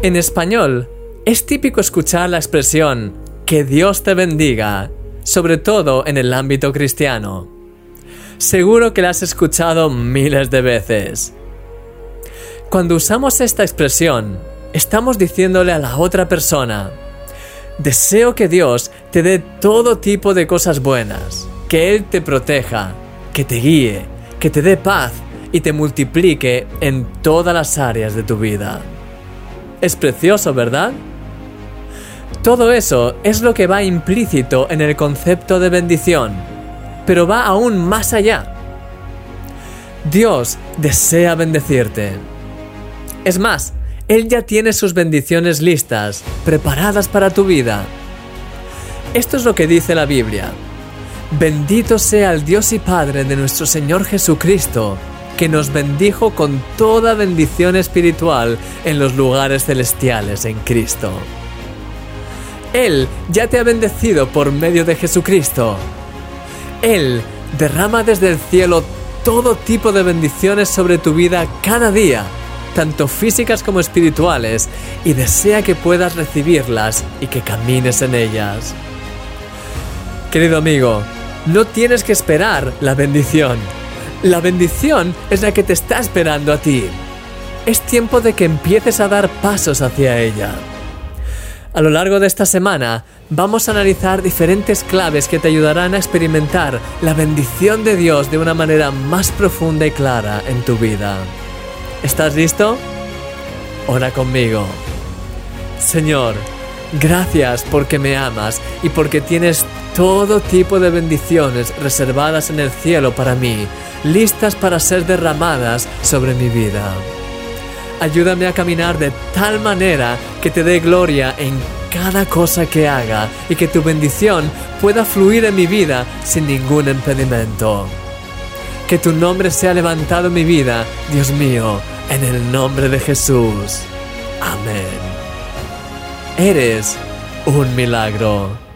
En español, es típico escuchar la expresión que Dios te bendiga, sobre todo en el ámbito cristiano. Seguro que la has escuchado miles de veces. Cuando usamos esta expresión, estamos diciéndole a la otra persona, deseo que Dios te dé todo tipo de cosas buenas, que Él te proteja, que te guíe, que te dé paz y te multiplique en todas las áreas de tu vida. Es precioso, ¿verdad? Todo eso es lo que va implícito en el concepto de bendición, pero va aún más allá. Dios desea bendecirte. Es más, Él ya tiene sus bendiciones listas, preparadas para tu vida. Esto es lo que dice la Biblia. Bendito sea el Dios y Padre de nuestro Señor Jesucristo, que nos bendijo con toda bendición espiritual en los lugares celestiales en Cristo. Él ya te ha bendecido por medio de Jesucristo. Él derrama desde el cielo todo tipo de bendiciones sobre tu vida cada día, tanto físicas como espirituales, y desea que puedas recibirlas y que camines en ellas. Querido amigo, no tienes que esperar la bendición. La bendición es la que te está esperando a ti. Es tiempo de que empieces a dar pasos hacia ella. A lo largo de esta semana vamos a analizar diferentes claves que te ayudarán a experimentar la bendición de Dios de una manera más profunda y clara en tu vida. ¿Estás listo? Ora conmigo. Señor, gracias porque me amas y porque tienes todo tipo de bendiciones reservadas en el cielo para mí, listas para ser derramadas sobre mi vida. Ayúdame a caminar de tal manera que te dé gloria en cada cosa que haga y que tu bendición pueda fluir en mi vida sin ningún impedimento. Que tu nombre sea levantado en mi vida, Dios mío, en el nombre de Jesús. Amén. Eres un milagro.